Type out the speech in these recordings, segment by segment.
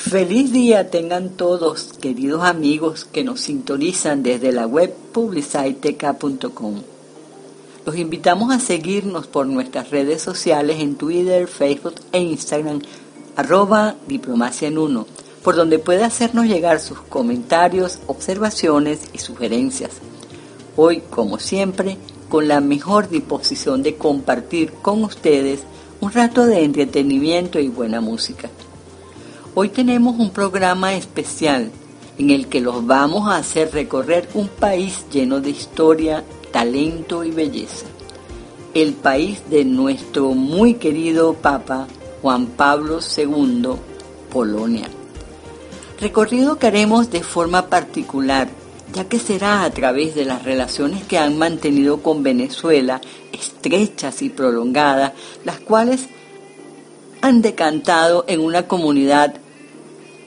Feliz día tengan todos, queridos amigos que nos sintonizan desde la web publiciteca.com. Los invitamos a seguirnos por nuestras redes sociales en Twitter, Facebook e Instagram, arroba diplomacia en uno, por donde puede hacernos llegar sus comentarios, observaciones y sugerencias. Hoy, como siempre, con la mejor disposición de compartir con ustedes un rato de entretenimiento y buena música. Hoy tenemos un programa especial en el que los vamos a hacer recorrer un país lleno de historia, talento y belleza. El país de nuestro muy querido Papa Juan Pablo II, Polonia. Recorrido que haremos de forma particular, ya que será a través de las relaciones que han mantenido con Venezuela, estrechas y prolongadas, las cuales han decantado en una comunidad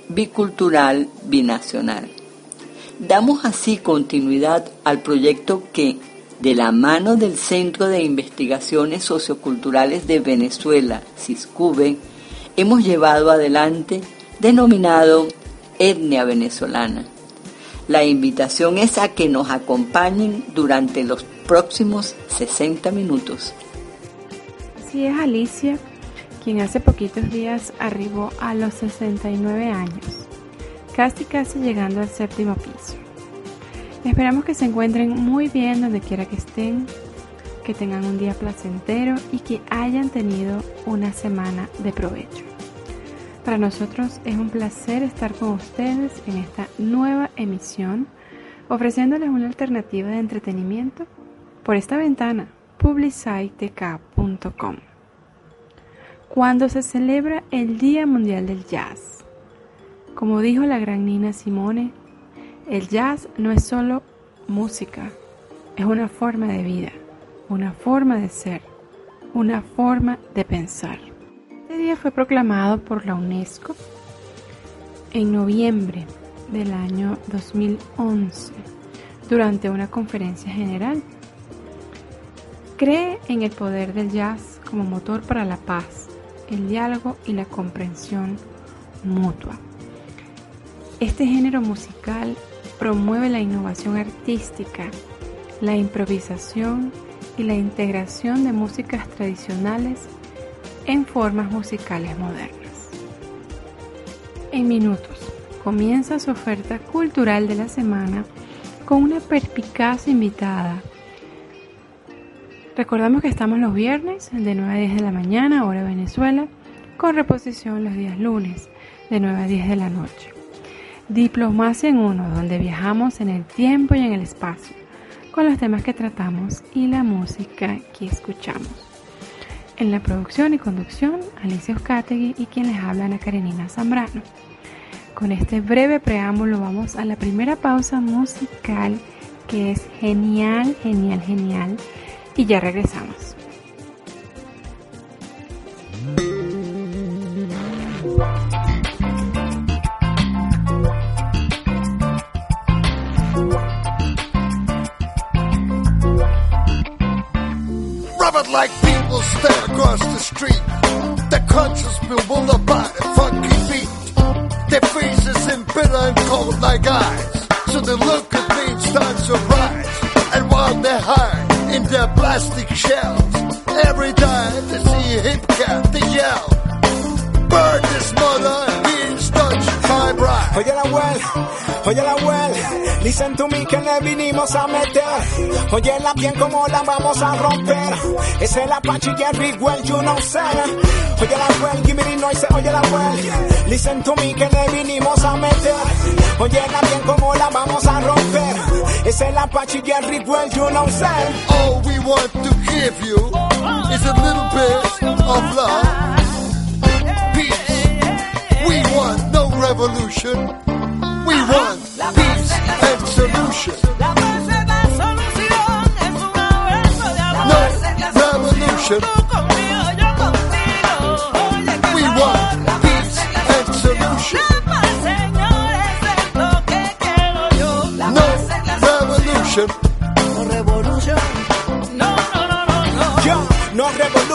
bicultural binacional. Damos así continuidad al proyecto que, de la mano del Centro de Investigaciones Socioculturales de Venezuela, CISCUBE, hemos llevado adelante, denominado Etnia Venezolana. La invitación es a que nos acompañen durante los próximos 60 minutos. Así es, Alicia quien hace poquitos días arribó a los 69 años, casi casi llegando al séptimo piso. Esperamos que se encuentren muy bien donde quiera que estén, que tengan un día placentero y que hayan tenido una semana de provecho. Para nosotros es un placer estar con ustedes en esta nueva emisión, ofreciéndoles una alternativa de entretenimiento por esta ventana publicitec.com cuando se celebra el Día Mundial del Jazz. Como dijo la gran Nina Simone, el jazz no es solo música, es una forma de vida, una forma de ser, una forma de pensar. Este día fue proclamado por la UNESCO en noviembre del año 2011 durante una conferencia general. Cree en el poder del jazz como motor para la paz, el diálogo y la comprensión mutua. Este género musical promueve la innovación artística, la improvisación y la integración de músicas tradicionales en formas musicales modernas. En minutos comienza su oferta cultural de la semana con una perspicaz invitada Recordamos que estamos los viernes de 9 a 10 de la mañana, hora Venezuela, con reposición los días lunes de 9 a 10 de la noche. Diplomacia en uno, donde viajamos en el tiempo y en el espacio, con los temas que tratamos y la música que escuchamos. En la producción y conducción, Alicia Oscategui y quien les habla Ana Karenina Zambrano. Con este breve preámbulo vamos a la primera pausa musical que es genial, genial, genial y ya regresamos. Like people stare across the street. Their conscience bewildered by the funky beat. Their faces in bitter and cold like eyes. So they look at me and start to rise. And while they're high, in their plastic shells. Every time they see a hip cat, they yell. Burn this mother, being touched by bride. Oye la well, oye la well, listen to me que le vinimos a meter. Oye la bien como la vamos a romper. Es el Apache Jerry Well, you know say. Oye la well, give me the noise, oye la well, listen to me que le vinimos a meter. Oye la bien como la vamos a romper. Es el Apache Jerry Well, you know say. All we want to give you is a little bit of love. Peace. We want no revolution. We want peace and solution. No revolution. No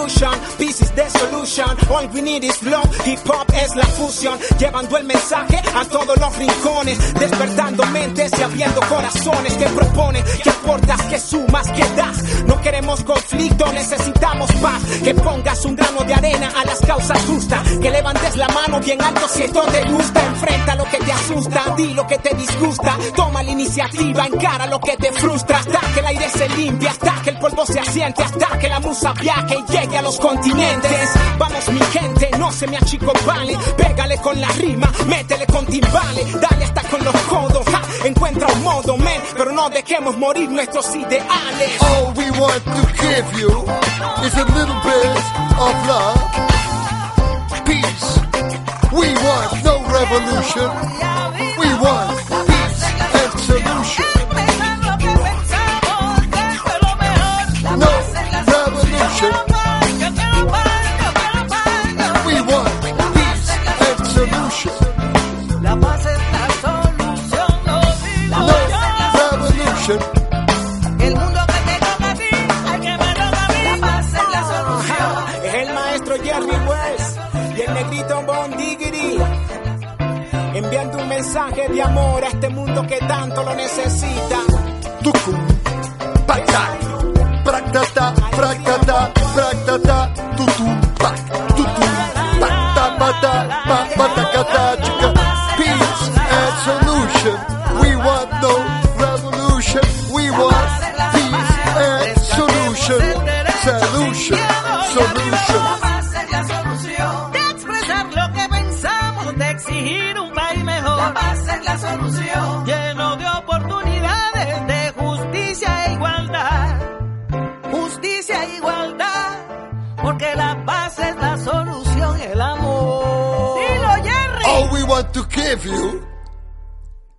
revolution. Peace is the solution. all we need is flow. Hip hop es la fusión, llevando el mensaje a todos los rincones, despertando mentes y abriendo corazones. Que proponen, que aportas, que sumas, que das. No queremos conflicto, necesitamos paz. Que pongas un grano de arena a las causas justas, que levantes la mano bien alto si esto te gusta. Enfrenta lo que te asusta, di lo que te disgusta, toma la iniciativa, encara lo que te frustra, hasta que el aire se limpie, hasta que el polvo se asiente, hasta que la musa viaje y llegue a los continentes. Vamos mi gente, no se me pégale con la rima, métele con timbales, dale hasta con los codos, encuentra un modo, men, pero no dejemos morir nuestros ideales. All we want to give you is a little bit of love, peace. We want no revolution, mensaje de amor a este mundo que tanto lo necesita. Tukum, pata, practata, practata, practata, tutum, pac, tutum, pata, pata, pa, patacata, chica. Peace and solution.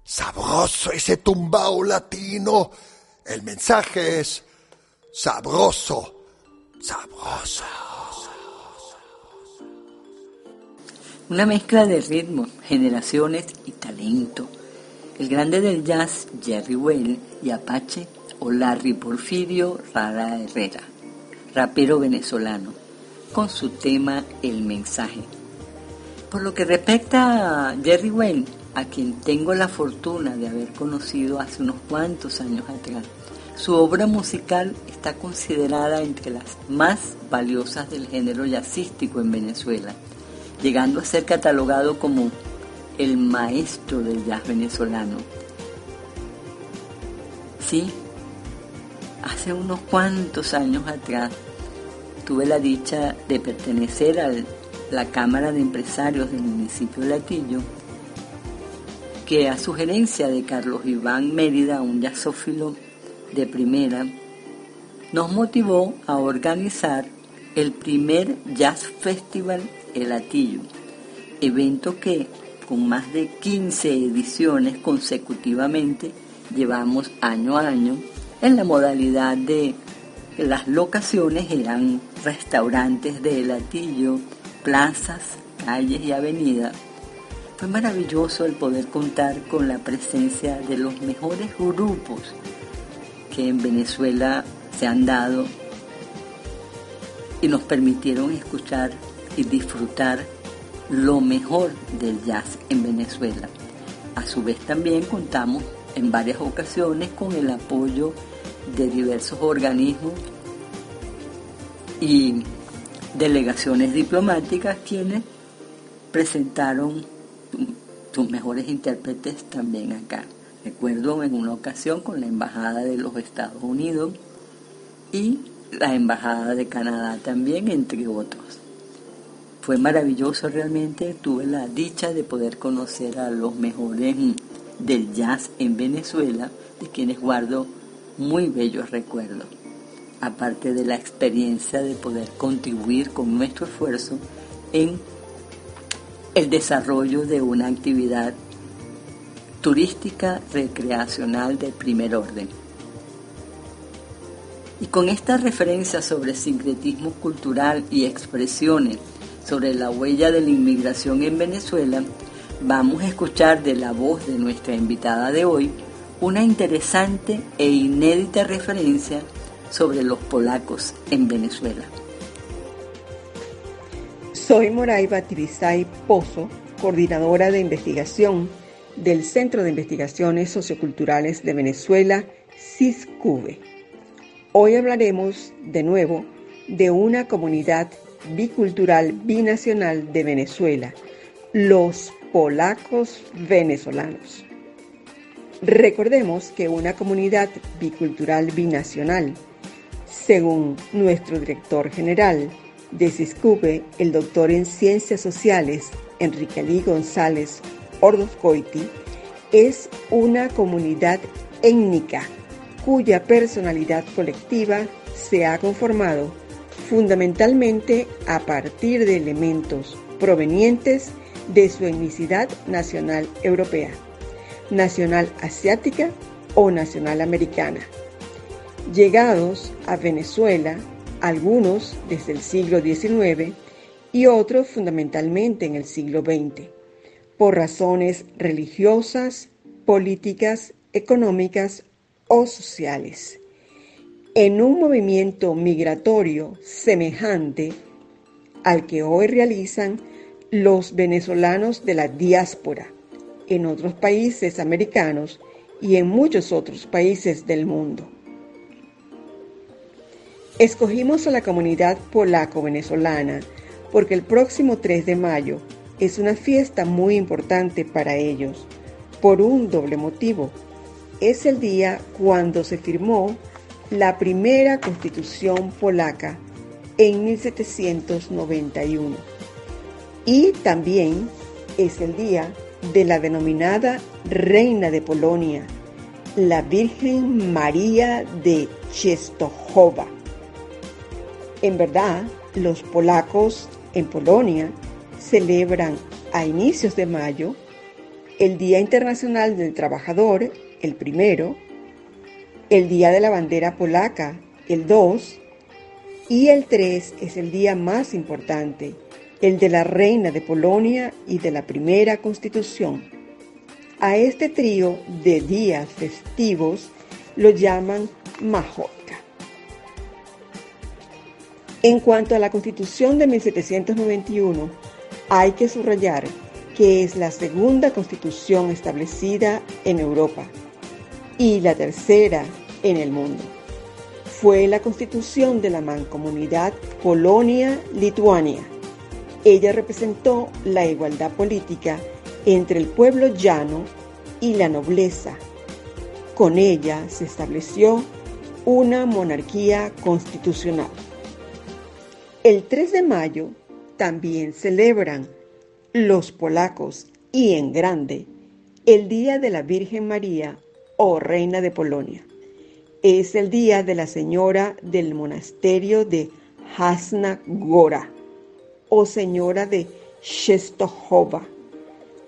Sabroso ese tumbao latino. El mensaje es sabroso, sabroso. Una mezcla de ritmos, generaciones y talento. El grande del jazz, Jerry Well y Apache o Larry Porfirio Rara Herrera, rapero venezolano, con su tema El mensaje. Por lo que respecta a Jerry Well, a quien tengo la fortuna de haber conocido hace unos cuantos años atrás, su obra musical está considerada entre las más valiosas del género jazzístico en Venezuela, llegando a ser catalogado como el maestro del jazz venezolano. Sí, hace unos cuantos años atrás tuve la dicha de pertenecer a la Cámara de Empresarios del municipio de Latillo, que a sugerencia de Carlos Iván Mérida, un jazzófilo de primera, nos motivó a organizar el primer Jazz Festival El Latillo, evento que con más de 15 ediciones consecutivamente llevamos año a año en la modalidad de las locaciones eran restaurantes de Latillo, plazas, calles y avenidas. Fue maravilloso el poder contar con la presencia de los mejores grupos que en Venezuela se han dado y nos permitieron escuchar y disfrutar lo mejor del jazz en Venezuela. A su vez también contamos en varias ocasiones con el apoyo de diversos organismos y delegaciones diplomáticas quienes presentaron sus mejores intérpretes también acá. Recuerdo en una ocasión con la Embajada de los Estados Unidos y la Embajada de Canadá también, entre otros. Fue maravilloso realmente, tuve la dicha de poder conocer a los mejores del jazz en Venezuela, de quienes guardo muy bellos recuerdos, aparte de la experiencia de poder contribuir con nuestro esfuerzo en el desarrollo de una actividad turística recreacional de primer orden. Y con esta referencia sobre sincretismo cultural y expresiones sobre la huella de la inmigración en Venezuela, vamos a escuchar de la voz de nuestra invitada de hoy una interesante e inédita referencia sobre los polacos en Venezuela. Soy Moraiba Tibisay Pozo, coordinadora de investigación del Centro de Investigaciones Socioculturales de Venezuela, CISCUVE. Hoy hablaremos de nuevo de una comunidad bicultural binacional de Venezuela, los polacos venezolanos. Recordemos que una comunidad bicultural binacional, según nuestro director general de CISCUBE, el doctor en Ciencias Sociales, Enrique Ali González Ordoscoiti, es una comunidad étnica cuya personalidad colectiva se ha conformado fundamentalmente a partir de elementos provenientes de su etnicidad nacional europea, nacional asiática o nacional americana. Llegados a Venezuela, algunos desde el siglo XIX y otros fundamentalmente en el siglo XX, por razones religiosas, políticas, económicas o sociales en un movimiento migratorio semejante al que hoy realizan los venezolanos de la diáspora en otros países americanos y en muchos otros países del mundo. Escogimos a la comunidad polaco-venezolana porque el próximo 3 de mayo es una fiesta muy importante para ellos, por un doble motivo. Es el día cuando se firmó la primera constitución polaca en 1791 y también es el día de la denominada Reina de Polonia, la Virgen María de Czestochowa. En verdad, los polacos en Polonia celebran a inicios de mayo el Día Internacional del Trabajador, el primero, el Día de la Bandera Polaca, el 2, y el 3 es el día más importante, el de la Reina de Polonia y de la Primera Constitución. A este trío de días festivos lo llaman Majorca. En cuanto a la Constitución de 1791, hay que subrayar que es la segunda constitución establecida en Europa y la tercera en el mundo. Fue la constitución de la mancomunidad Polonia-Lituania. Ella representó la igualdad política entre el pueblo llano y la nobleza. Con ella se estableció una monarquía constitucional. El 3 de mayo también celebran los polacos y en grande el Día de la Virgen María o Reina de Polonia. Es el día de la Señora del Monasterio de Hasna Gora o Señora de Shestohova,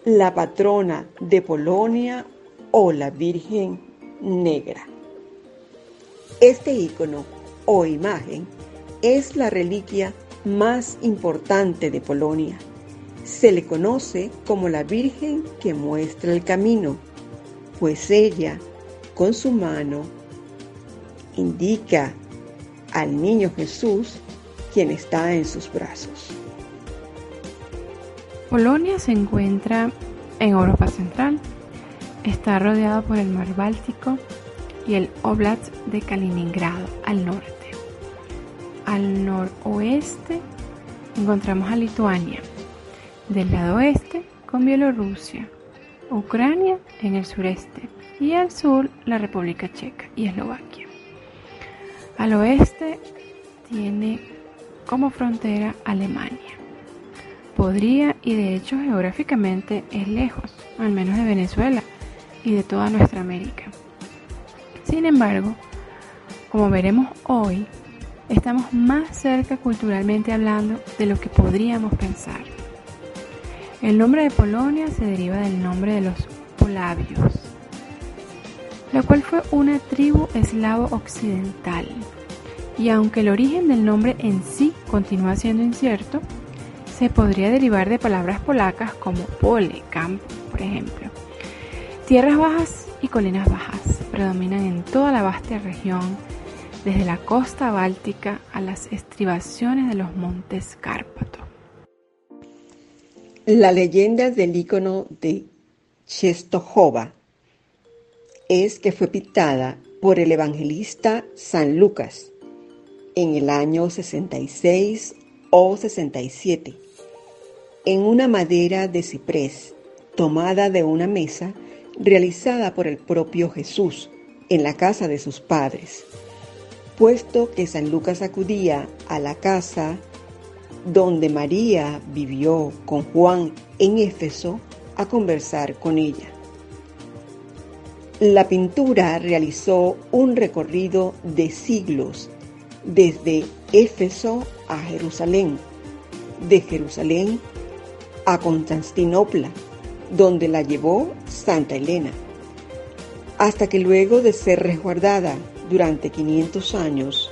la patrona de Polonia o la Virgen Negra. Este icono o imagen es la reliquia más importante de Polonia. Se le conoce como la Virgen que muestra el camino pues ella con su mano indica al niño Jesús quien está en sus brazos. Polonia se encuentra en Europa Central. Está rodeado por el mar Báltico y el Oblast de Kaliningrado al norte. Al noroeste encontramos a Lituania. Del lado oeste con Bielorrusia Ucrania en el sureste y al sur la República Checa y Eslovaquia. Al oeste tiene como frontera Alemania. Podría y de hecho geográficamente es lejos, al menos de Venezuela y de toda nuestra América. Sin embargo, como veremos hoy, estamos más cerca culturalmente hablando de lo que podríamos pensar. El nombre de Polonia se deriva del nombre de los Polavios, la cual fue una tribu eslavo occidental. Y aunque el origen del nombre en sí continúa siendo incierto, se podría derivar de palabras polacas como pole, campo, por ejemplo. Tierras bajas y colinas bajas predominan en toda la vasta región, desde la costa báltica a las estribaciones de los montes Cárpatos. La leyenda del icono de Czestochowa es que fue pintada por el evangelista San Lucas en el año 66 o 67 en una madera de ciprés tomada de una mesa realizada por el propio Jesús en la casa de sus padres, puesto que San Lucas acudía a la casa donde María vivió con Juan en Éfeso a conversar con ella. La pintura realizó un recorrido de siglos desde Éfeso a Jerusalén, de Jerusalén a Constantinopla, donde la llevó Santa Elena, hasta que luego de ser resguardada durante 500 años,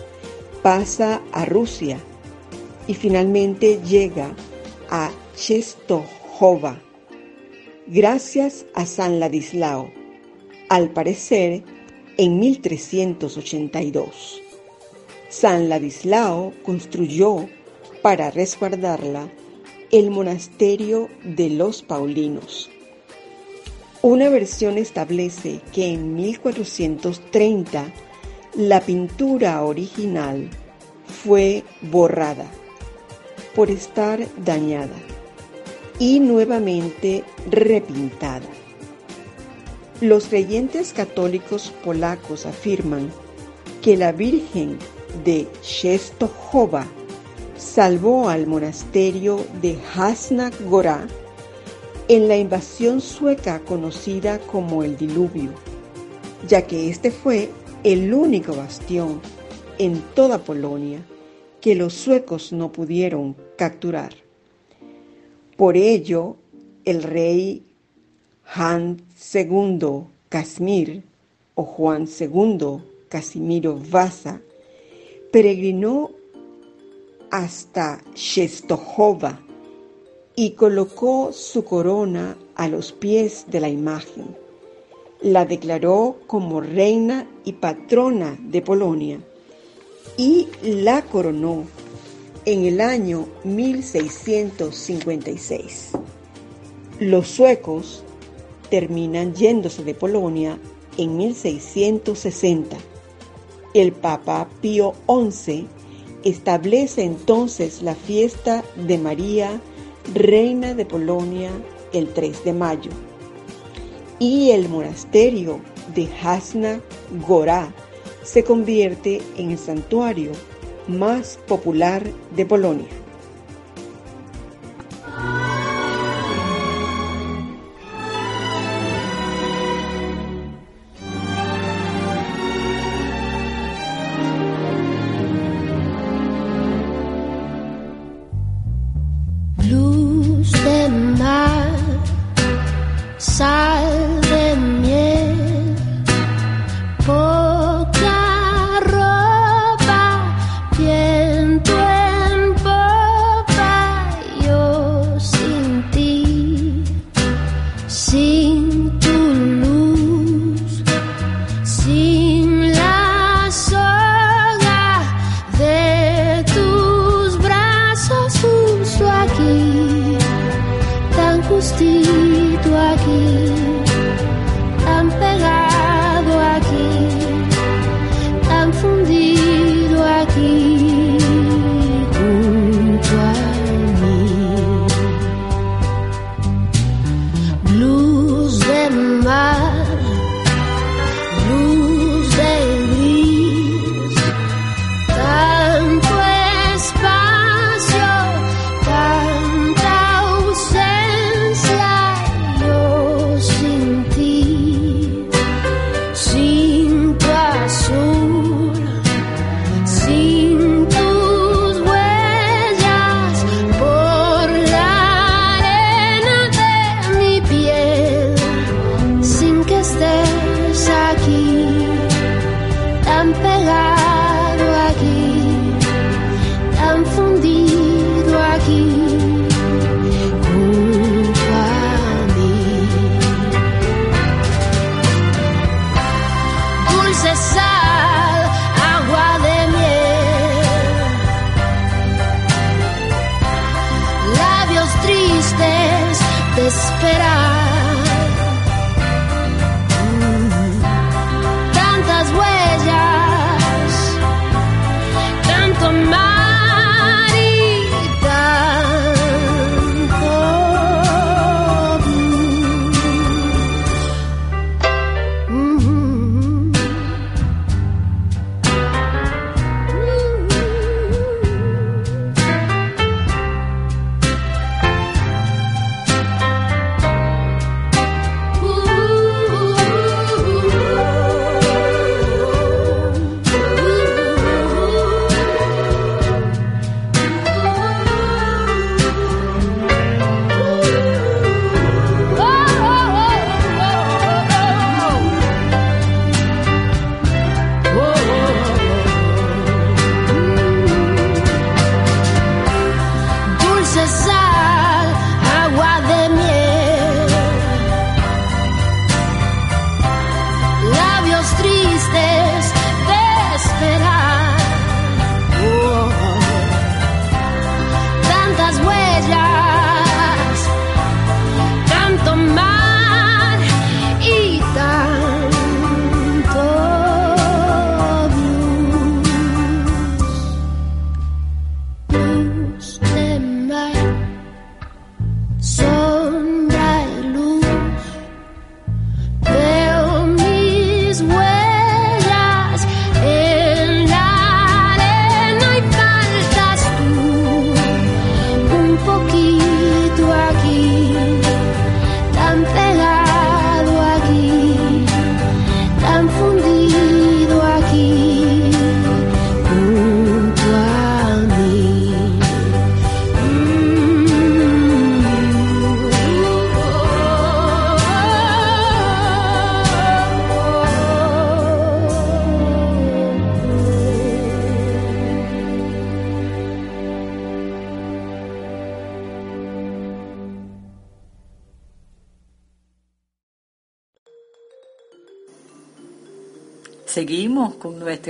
pasa a Rusia y finalmente llega a Czestochowa, gracias a San Ladislao, al parecer en 1382. San Ladislao construyó para resguardarla el monasterio de los Paulinos. Una versión establece que en 1430 la pintura original fue borrada por estar dañada y nuevamente repintada. Los creyentes católicos polacos afirman que la Virgen de Czestochowa salvó al monasterio de Hasna Gora en la invasión sueca conocida como el Diluvio, ya que este fue el único bastión en toda Polonia que los suecos no pudieron capturar. Por ello, el rey Han II Casimir o Juan II Casimiro Vasa peregrinó hasta Czestochowa y colocó su corona a los pies de la imagen. La declaró como reina y patrona de Polonia y la coronó en el año 1656. Los suecos terminan yéndose de Polonia en 1660. El Papa Pío XI establece entonces la fiesta de María, Reina de Polonia, el 3 de mayo. Y el monasterio de Hasna Gorá se convierte en el santuario más popular de Polonia.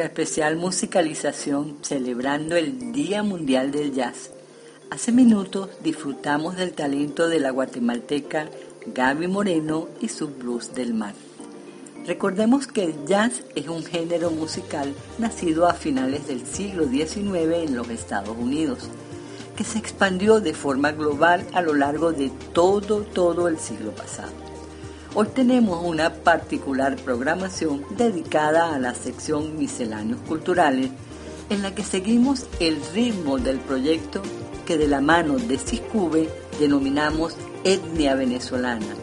Especial musicalización celebrando el Día Mundial del Jazz. Hace minutos disfrutamos del talento de la guatemalteca Gaby Moreno y su blues del mar. Recordemos que el jazz es un género musical nacido a finales del siglo XIX en los Estados Unidos, que se expandió de forma global a lo largo de todo, todo el siglo pasado. Hoy tenemos una particular programación dedicada a la sección Misceláneos Culturales, en la que seguimos el ritmo del proyecto que de la mano de Ciscube denominamos Etnia Venezolana.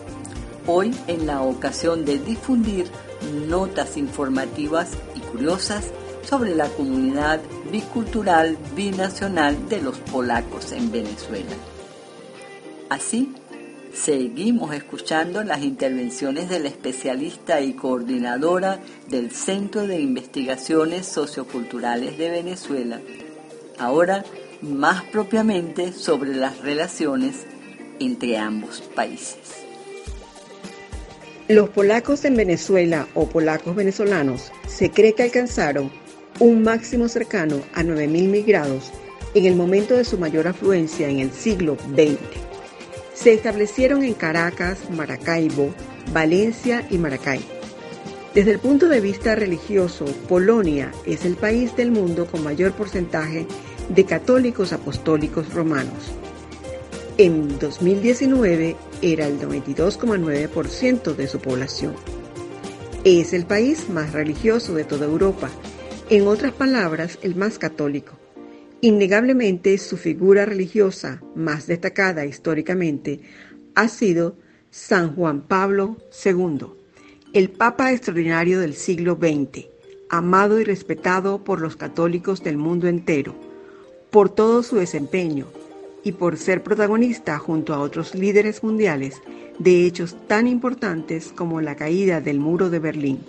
Hoy en la ocasión de difundir notas informativas y curiosas sobre la comunidad bicultural binacional de los polacos en Venezuela. Así, Seguimos escuchando las intervenciones de la especialista y coordinadora del Centro de Investigaciones Socioculturales de Venezuela, ahora más propiamente sobre las relaciones entre ambos países. Los polacos en Venezuela o polacos venezolanos se cree que alcanzaron un máximo cercano a 9.000 migrados en el momento de su mayor afluencia en el siglo XX. Se establecieron en Caracas, Maracaibo, Valencia y Maracay. Desde el punto de vista religioso, Polonia es el país del mundo con mayor porcentaje de católicos apostólicos romanos. En 2019 era el 92,9% de su población. Es el país más religioso de toda Europa, en otras palabras, el más católico. Innegablemente su figura religiosa más destacada históricamente ha sido San Juan Pablo II, el Papa extraordinario del siglo XX, amado y respetado por los católicos del mundo entero, por todo su desempeño y por ser protagonista junto a otros líderes mundiales de hechos tan importantes como la caída del muro de Berlín,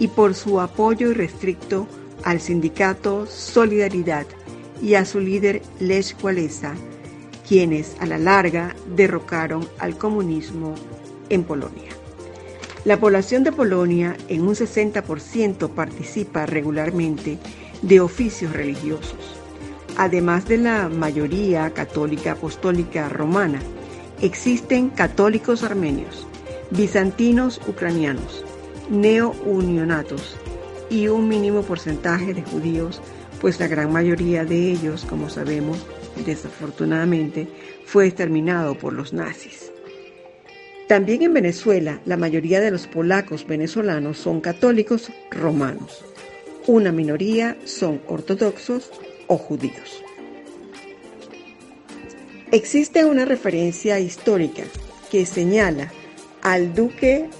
y por su apoyo irrestricto al sindicato Solidaridad y a su líder Lech Walesa, quienes a la larga derrocaron al comunismo en Polonia. La población de Polonia en un 60% participa regularmente de oficios religiosos, además de la mayoría católica apostólica romana, Existen católicos armenios, bizantinos ucranianos, neo-unionatos y un mínimo porcentaje de judíos, pues la gran mayoría de ellos, como sabemos, desafortunadamente, fue exterminado por los nazis. También en Venezuela, la mayoría de los polacos venezolanos son católicos romanos. Una minoría son ortodoxos o judíos. Existe una referencia histórica que señala al duque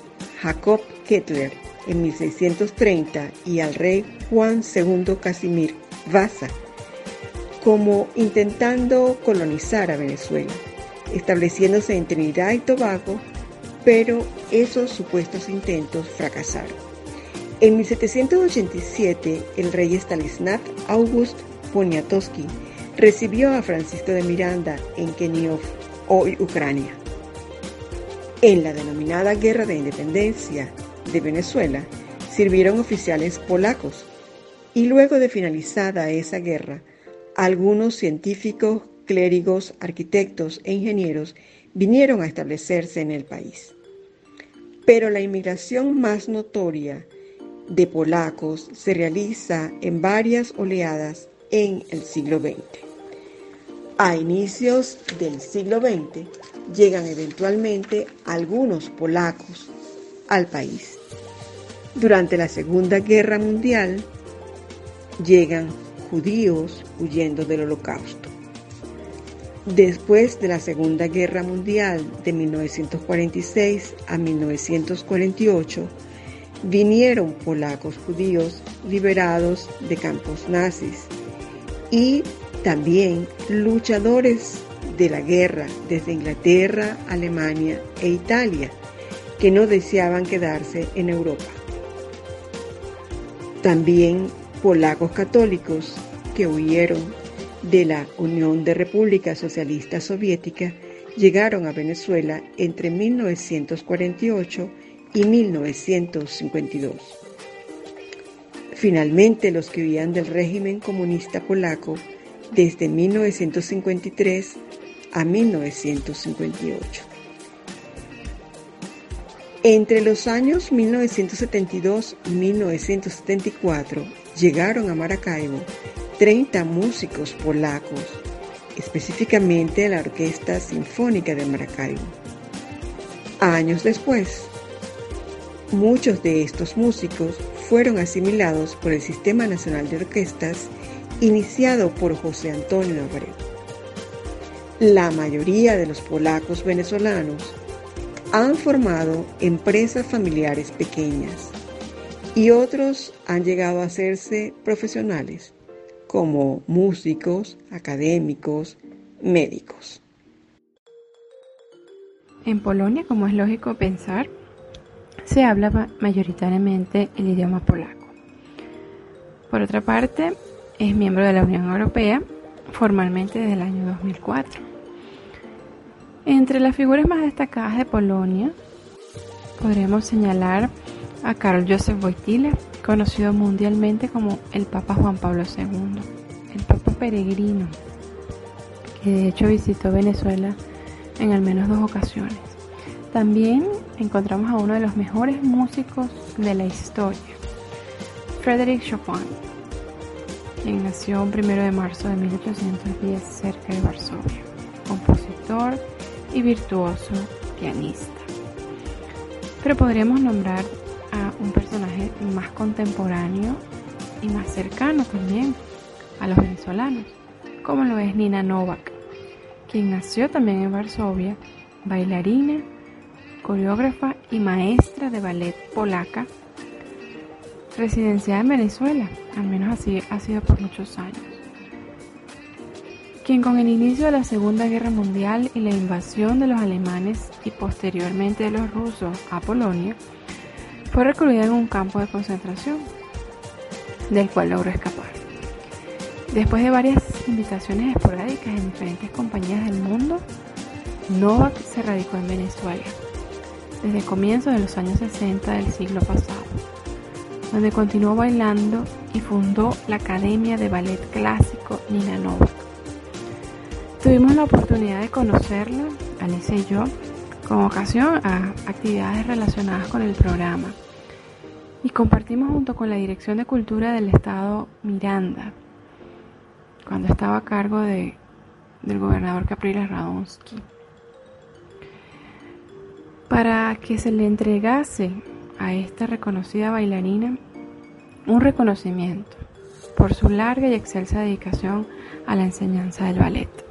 Jacob Kettler en 1630 y al rey Juan II Casimir Vasa como intentando colonizar a Venezuela, estableciéndose en Trinidad y Tobago, pero esos supuestos intentos fracasaron. En 1787, el rey Stanislav August Poniatowski recibió a Francisco de Miranda en Keniov, hoy Ucrania. En la denominada Guerra de Independencia de Venezuela sirvieron oficiales polacos y luego de finalizada esa guerra, algunos científicos, clérigos, arquitectos e ingenieros vinieron a establecerse en el país. Pero la inmigración más notoria de polacos se realiza en varias oleadas en el siglo XX. A inicios del siglo XX llegan eventualmente algunos polacos al país. Durante la Segunda Guerra Mundial llegan judíos huyendo del holocausto. Después de la Segunda Guerra Mundial de 1946 a 1948, vinieron polacos judíos liberados de campos nazis y también luchadores de la guerra desde Inglaterra, Alemania e Italia, que no deseaban quedarse en Europa. También polacos católicos que huyeron de la Unión de Repúblicas Socialistas Soviéticas llegaron a Venezuela entre 1948 y 1952. Finalmente, los que huían del régimen comunista polaco desde 1953 a 1958. Entre los años 1972 y 1974 llegaron a Maracaibo 30 músicos polacos, específicamente la Orquesta Sinfónica de Maracaibo. Años después, muchos de estos músicos fueron asimilados por el Sistema Nacional de Orquestas iniciado por José Antonio Abreu. La mayoría de los polacos venezolanos han formado empresas familiares pequeñas y otros han llegado a hacerse profesionales como músicos, académicos, médicos. En Polonia, como es lógico pensar, se habla mayoritariamente el idioma polaco. Por otra parte, es miembro de la Unión Europea formalmente desde el año 2004. Entre las figuras más destacadas de Polonia podríamos señalar a Karol Joseph Wojtyla, conocido mundialmente como el Papa Juan Pablo II, el Papa peregrino, que de hecho visitó Venezuela en al menos dos ocasiones. También encontramos a uno de los mejores músicos de la historia, Frédéric Chopin, quien nació el 1 de marzo de 1810 cerca de Varsovia, compositor y virtuoso pianista. Pero podríamos nombrar a un personaje más contemporáneo y más cercano también a los venezolanos, como lo es Nina Novak, quien nació también en Varsovia, bailarina, coreógrafa y maestra de ballet polaca residenciada en Venezuela, al menos así ha sido por muchos años. Quien con el inicio de la Segunda Guerra Mundial y la invasión de los alemanes y posteriormente de los rusos a Polonia, fue recluida en un campo de concentración, del cual logró escapar. Después de varias invitaciones esporádicas en diferentes compañías del mundo, Novak se radicó en Venezuela, desde comienzos de los años 60 del siglo pasado donde continuó bailando y fundó la Academia de Ballet Clásico Nina Novak. Tuvimos la oportunidad de conocerla Alicia y yo, con ocasión a actividades relacionadas con el programa. Y compartimos junto con la Dirección de Cultura del Estado Miranda, cuando estaba a cargo de, del gobernador Capriles Radonsky, para que se le entregase a esta reconocida bailarina un reconocimiento por su larga y excelsa dedicación a la enseñanza del ballet.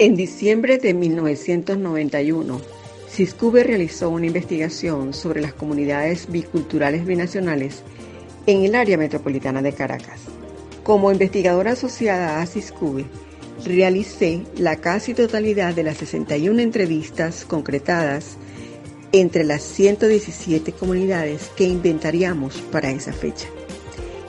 En diciembre de 1991, Ciscube realizó una investigación sobre las comunidades biculturales binacionales en el área metropolitana de Caracas. Como investigadora asociada a Ciscube, realicé la casi totalidad de las 61 entrevistas concretadas entre las 117 comunidades que inventariamos para esa fecha.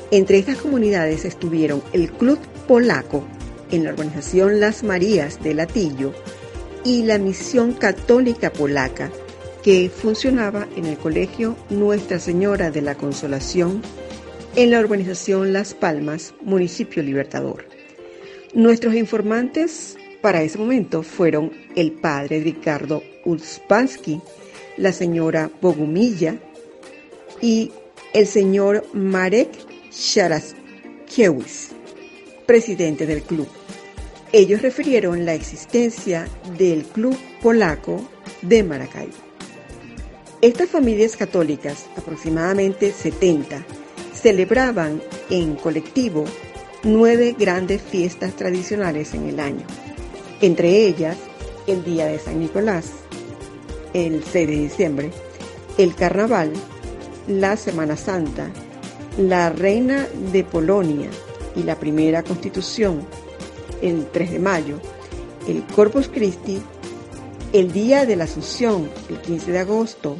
Entre estas comunidades estuvieron el Club Polaco en la organización Las Marías de Latillo y la Misión Católica Polaca que funcionaba en el Colegio Nuestra Señora de la Consolación en la urbanización Las Palmas, municipio Libertador. Nuestros informantes para ese momento fueron el padre Ricardo Ulspansky, la señora Bogumilla y el señor Marek Sharaskiewicz, presidente del club. Ellos refirieron la existencia del Club Polaco de Maracaibo. Estas familias católicas, aproximadamente 70, celebraban en colectivo nueve grandes fiestas tradicionales en el año, entre ellas el Día de San Nicolás, el 6 de diciembre, el Carnaval, la Semana Santa, la Reina de Polonia y la Primera Constitución, el 3 de mayo, el Corpus Christi, el Día de la Asunción, el 15 de agosto,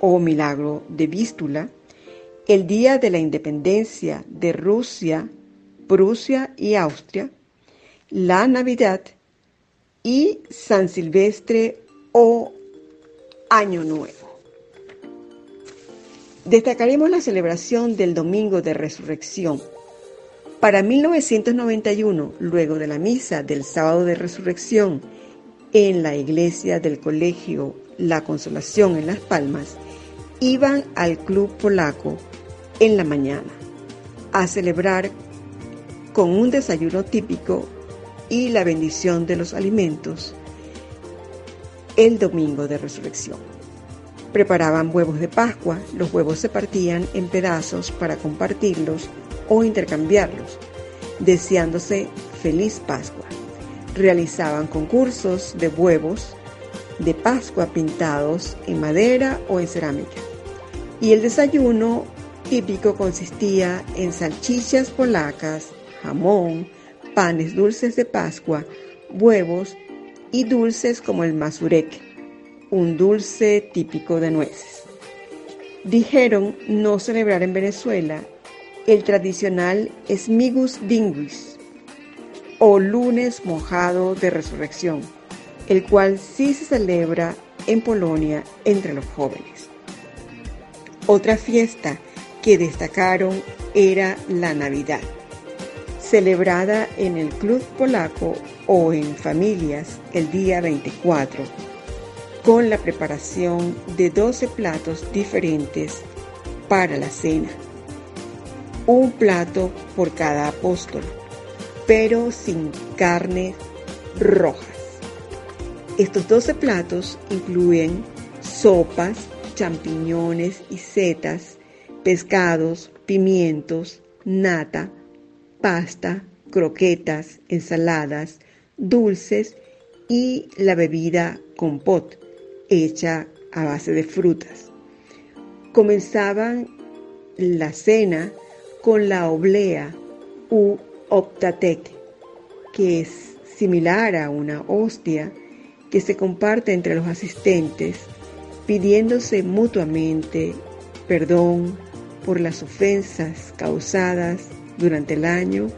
o Milagro de Vístula, el Día de la Independencia de Rusia, Prusia y Austria, la Navidad y San Silvestre o Año Nuevo. Destacaremos la celebración del Domingo de Resurrección. Para 1991, luego de la misa del Sábado de Resurrección en la iglesia del Colegio La Consolación en Las Palmas, iban al Club Polaco en la mañana a celebrar con un desayuno típico y la bendición de los alimentos el domingo de resurrección. Preparaban huevos de Pascua, los huevos se partían en pedazos para compartirlos o intercambiarlos, deseándose feliz Pascua. Realizaban concursos de huevos de Pascua pintados en madera o en cerámica. Y el desayuno típico consistía en salchichas polacas, jamón, panes dulces de Pascua, huevos y dulces como el mazurek, un dulce típico de nueces. Dijeron no celebrar en Venezuela el tradicional Smigus Dinguis o lunes mojado de resurrección, el cual sí se celebra en Polonia entre los jóvenes. Otra fiesta que destacaron era la Navidad celebrada en el Club Polaco o en familias el día 24, con la preparación de 12 platos diferentes para la cena. Un plato por cada apóstol, pero sin carnes rojas. Estos 12 platos incluyen sopas, champiñones y setas, pescados, pimientos, nata, pasta, croquetas, ensaladas, dulces y la bebida compot, hecha a base de frutas. Comenzaban la cena con la oblea u optatec, que es similar a una hostia que se comparte entre los asistentes, pidiéndose mutuamente perdón por las ofensas causadas durante el año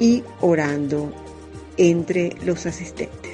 y orando entre los asistentes.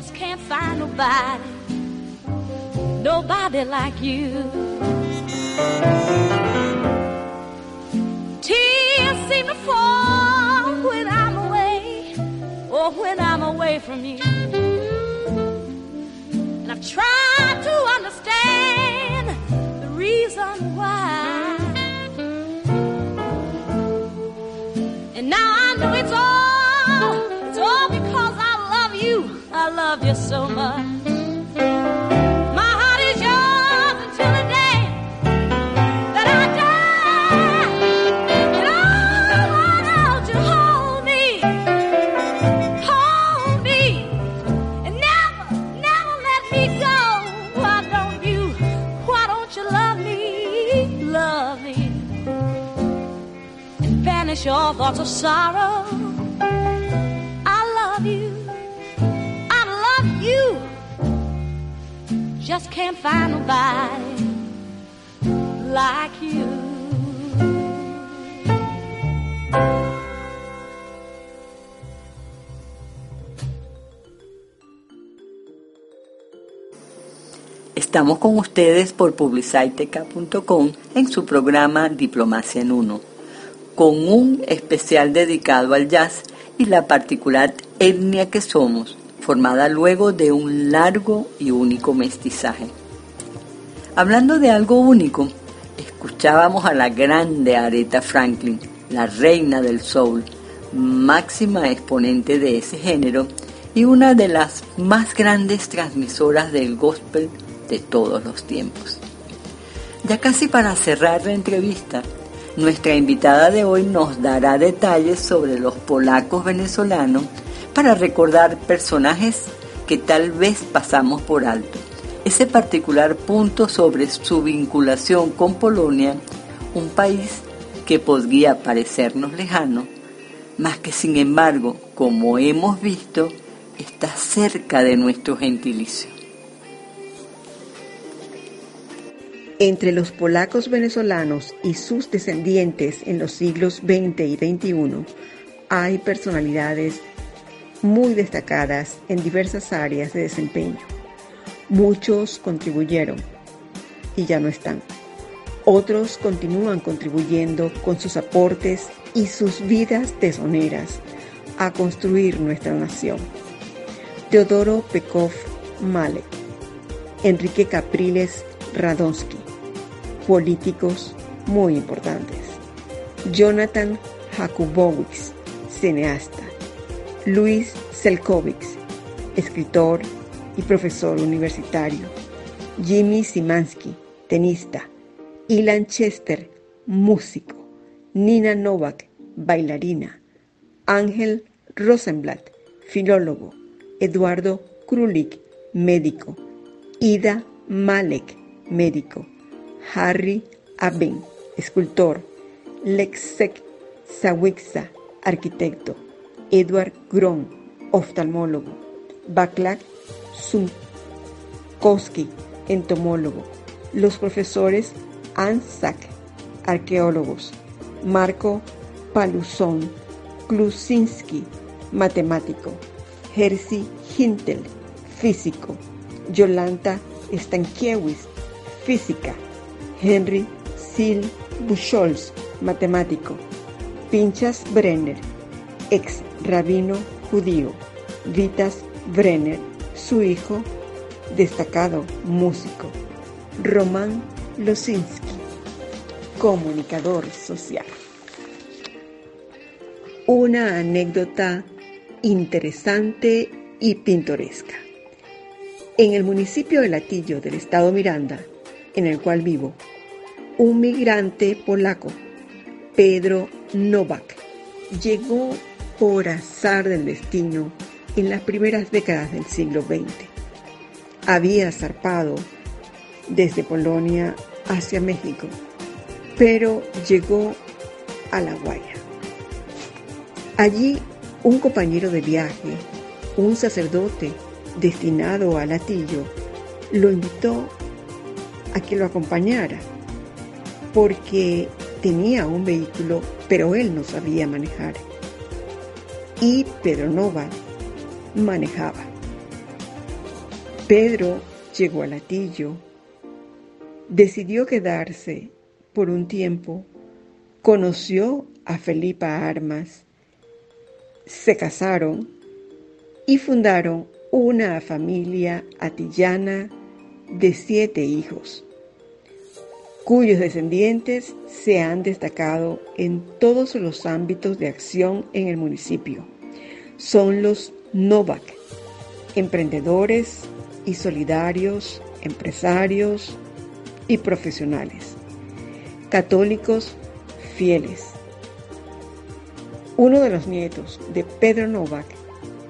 Just can't find nobody, nobody like you. Tears seem to fall when I'm away, or when I'm away from you. And I've tried to understand the reason why. And now I know it's all, love you so much. My heart is yours until the day that I die. Hold me, hold me, and never, never let me go. Why don't you, why don't you love me, love me, and banish all thoughts of sorrow? Can't find like you. Estamos con ustedes por publiciteca.com en su programa Diplomacia en Uno, con un especial dedicado al jazz y la particular etnia que somos, formada luego de un largo y único mestizaje. Hablando de algo único, escuchábamos a la grande Aretha Franklin, la reina del soul, máxima exponente de ese género y una de las más grandes transmisoras del gospel de todos los tiempos. Ya casi para cerrar la entrevista, nuestra invitada de hoy nos dará detalles sobre los polacos venezolanos para recordar personajes que tal vez pasamos por alto. Ese particular punto sobre su vinculación con Polonia, un país que podría parecernos lejano, mas que sin embargo, como hemos visto, está cerca de nuestro gentilicio. Entre los polacos venezolanos y sus descendientes en los siglos XX y XXI hay personalidades muy destacadas en diversas áreas de desempeño. Muchos contribuyeron y ya no están. Otros continúan contribuyendo con sus aportes y sus vidas tesoneras a construir nuestra nación. Teodoro Pekov Malek, Enrique Capriles Radonsky, políticos muy importantes. Jonathan Jakubowicz, cineasta. Luis Selkovics, escritor y profesor universitario. Jimmy Simansky, tenista. Ilan Chester, músico. Nina Novak, bailarina. Ángel Rosenblatt, filólogo. Eduardo Krulik, médico. Ida Malek, médico. Harry Aben, escultor. Lexek Sawixa, arquitecto. Edward Gron, oftalmólogo. Baklak Sumkowski, entomólogo. Los profesores Ansak, arqueólogos. Marco Paluzón, Klusinski, matemático. Jerzy Hintel, físico. Yolanta Stankiewicz, física. Henry Sil Buchholz, matemático. Pinchas Brenner, ex rabino judío. Vitas Brenner, su hijo, destacado músico. Román Losinski, comunicador social. una anécdota interesante y pintoresca. En el municipio de Latillo del estado Miranda, en el cual vivo, un migrante polaco, Pedro Novak, llegó por azar del destino en las primeras décadas del siglo XX. Había zarpado desde Polonia hacia México, pero llegó a La Guaya. Allí un compañero de viaje, un sacerdote destinado a Latillo, lo invitó a que lo acompañara porque tenía un vehículo, pero él no sabía manejar. Y Pedro Nova manejaba. Pedro llegó a Latillo, decidió quedarse por un tiempo, conoció a Felipa Armas, se casaron y fundaron una familia atillana de siete hijos, cuyos descendientes se han destacado en todos los ámbitos de acción en el municipio. Son los Novak, emprendedores y solidarios, empresarios y profesionales, católicos fieles uno de los nietos de Pedro Novak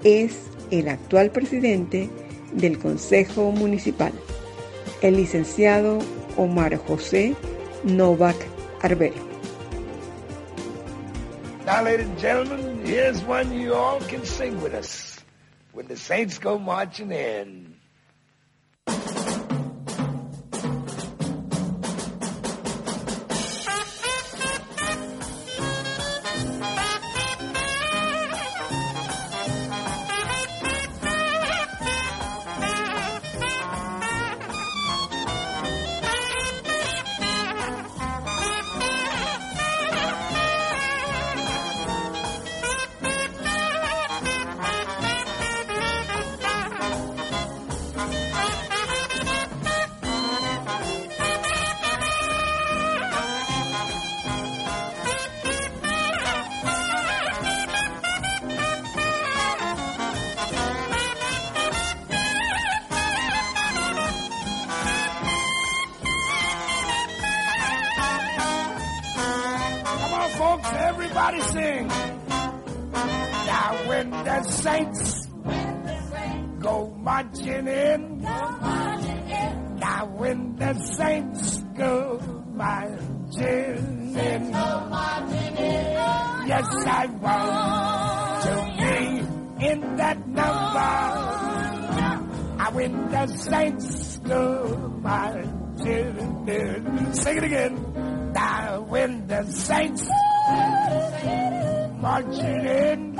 es el actual presidente del Consejo Municipal, el licenciado Omar José Novak Arbelo. Now, ladies and gentlemen, here's one you all can sing with us when the saints go marching in. Sing. Now when the saints go marching in, now when the saints go marching in, yes, I want to be in that number. Now when the saints go marching in, sing it again. Now when the saints marching in,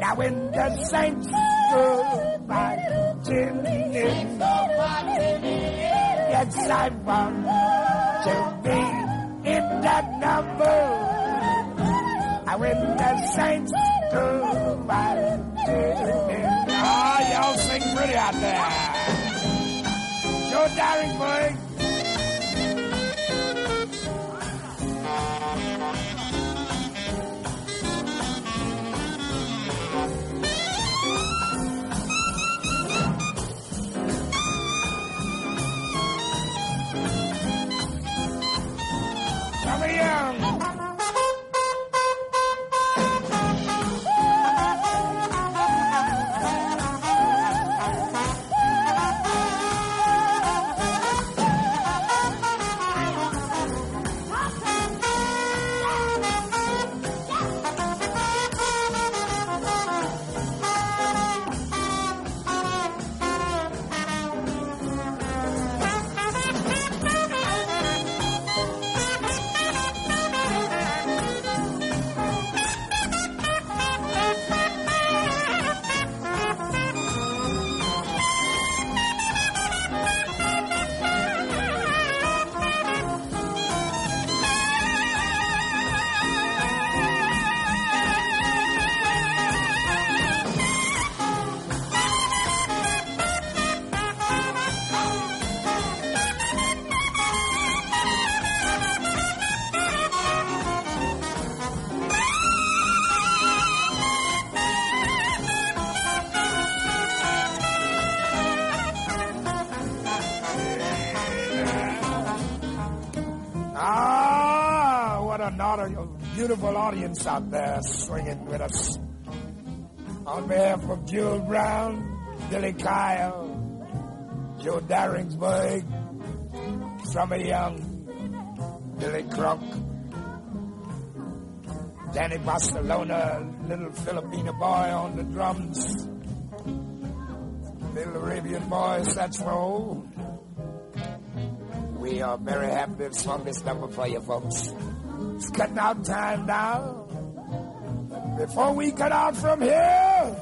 now when the saints go marching in, yes I want to be in that number. I when the saints go marching in. Ah, y'all sing pretty out there. Joe Daringburg. Audience out there swinging with us. On behalf of Jewel Brown, Billy Kyle, Joe Daringsburg, Summer Young, Billy Crunk, Danny Barcelona, little Filipino boy on the drums, little Arabian boy saxophone. We are very happy to sung this number for you folks. It's cutting out time now. Before we cut out from here,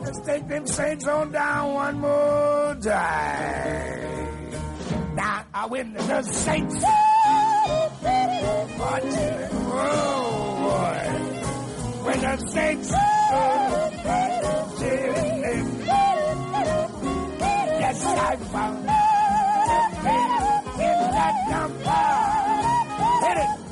let's take them saints on down one more time. Now I win the saints. Oh boy. When the saints. Yes, I found in that number. Hit it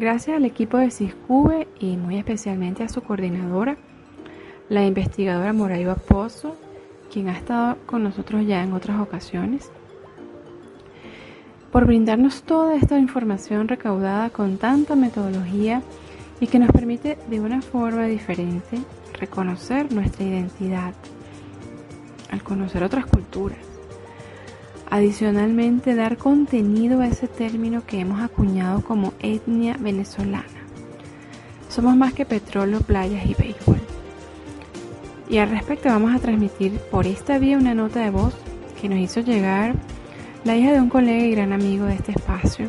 Gracias al equipo de CISCUBE y muy especialmente a su coordinadora, la investigadora Moraiva Pozo, quien ha estado con nosotros ya en otras ocasiones, por brindarnos toda esta información recaudada con tanta metodología y que nos permite de una forma diferente reconocer nuestra identidad al conocer otras culturas. Adicionalmente, dar contenido a ese término que hemos acuñado como etnia venezolana. Somos más que petróleo, playas y béisbol. Y al respecto vamos a transmitir por esta vía una nota de voz que nos hizo llegar la hija de un colega y gran amigo de este espacio,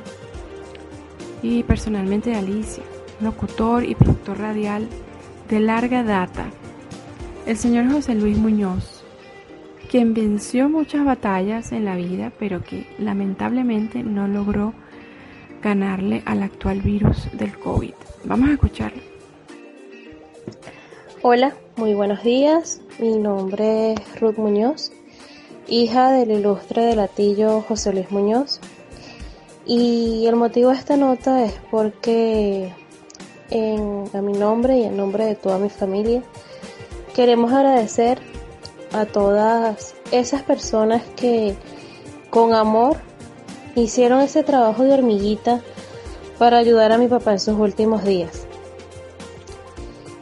y personalmente de Alicia, locutor y productor radial de larga data, el señor José Luis Muñoz, quien venció muchas batallas en la vida, pero que lamentablemente no logró ganarle al actual virus del COVID. Vamos a escucharlo. Hola, muy buenos días. Mi nombre es Ruth Muñoz, hija del ilustre de latillo José Luis Muñoz. Y el motivo de esta nota es porque en, a mi nombre y en nombre de toda mi familia queremos agradecer a todas esas personas que con amor hicieron ese trabajo de hormiguita para ayudar a mi papá en sus últimos días.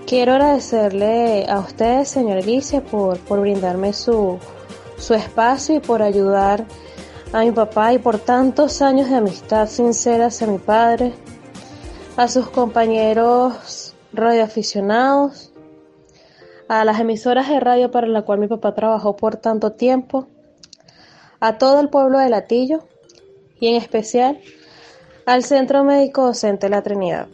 Quiero agradecerle a ustedes, señor Alicia, por, por brindarme su, su espacio y por ayudar a mi papá y por tantos años de amistad sincera hacia mi padre, a sus compañeros radioaficionados, a las emisoras de radio para la cual mi papá trabajó por tanto tiempo, a todo el pueblo de Latillo y en especial al Centro Médico Docente La Trinidad.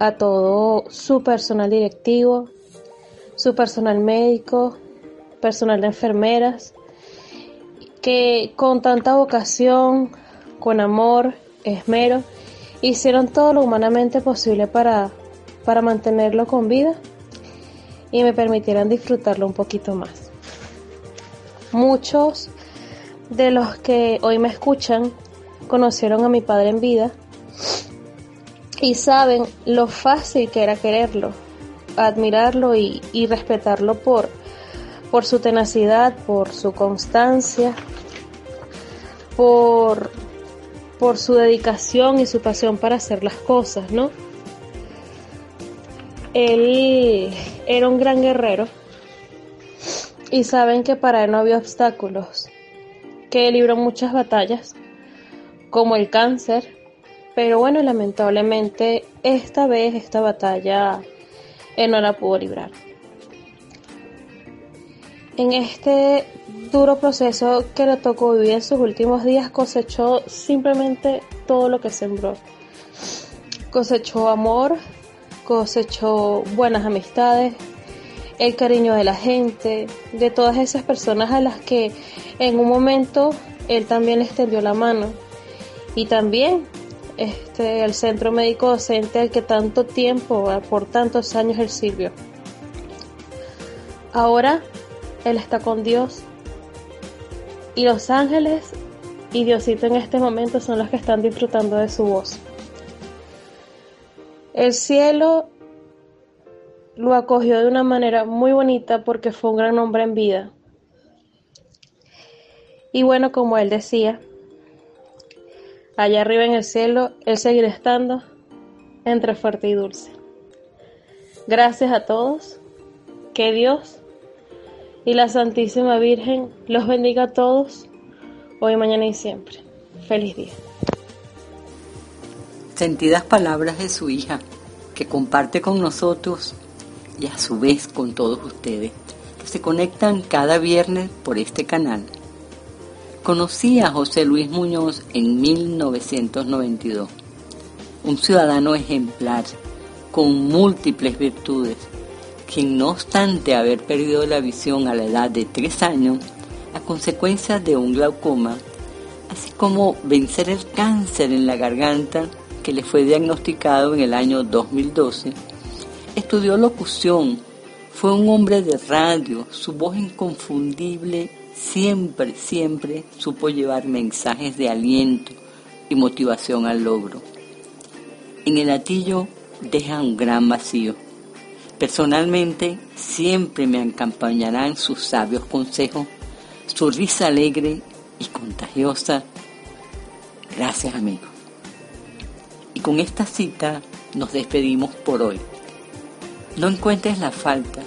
A todo su personal directivo, su personal médico, personal de enfermeras, que con tanta vocación, con amor, esmero, hicieron todo lo humanamente posible para, para mantenerlo con vida y me permitieran disfrutarlo un poquito más. Muchos de los que hoy me escuchan conocieron a mi padre en vida y saben lo fácil que era quererlo, admirarlo y, respetarlo por, por su tenacidad, por su constancia, por, por su dedicación y su pasión para hacer las cosas, ¿no? Él era un gran guerrero y saben que para él no había obstáculos, que libró muchas batallas, como el cáncer, pero bueno, lamentablemente esta vez esta batalla él no la pudo librar. En este duro proceso que le tocó vivir en sus últimos días cosechó simplemente todo lo que sembró. Cosechó amor, cosechó buenas amistades, el cariño de la gente, de todas esas personas a las que en un momento él también le extendió la mano. Y también este, el centro médico docente al que tanto tiempo, por tantos años él sirvió. Ahora él está con Dios y los ángeles y Diosito en este momento son los que están disfrutando de su voz. El cielo lo acogió de una manera muy bonita porque fue un gran hombre en vida. Y bueno, como él decía, allá arriba en el cielo, él seguirá estando entre fuerte y dulce. Gracias a todos, que Dios y la Santísima Virgen los bendiga a todos, hoy, mañana y siempre. Feliz día. Sentidas palabras de su hija, que comparte con nosotros y a su vez con todos ustedes, que se conectan cada viernes por este canal. Conocí a José Luis Muñoz en 1992, un ciudadano ejemplar, con múltiples virtudes, quien no obstante haber perdido la visión a la edad de tres años, a consecuencia de un glaucoma, así como vencer el cáncer en la garganta que le fue diagnosticado en el año 2012, estudió locución, fue un hombre de radio, su voz inconfundible siempre, siempre supo llevar mensajes de aliento y motivación al logro. En el atillo deja un gran vacío. Personalmente, siempre me acompañarán sus sabios consejos, su risa alegre y contagiosa. Gracias, amigo. Y con esta cita nos despedimos por hoy. No encuentres la falta,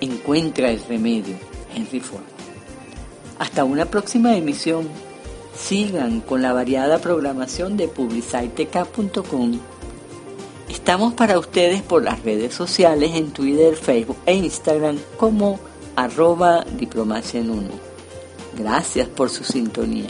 encuentra el remedio. Henry Ford. Hasta una próxima emisión. Sigan con la variada programación de publiciteca.com Estamos para ustedes por las redes sociales en Twitter, Facebook e Instagram como arroba diplomacia en uno. Gracias por su sintonía.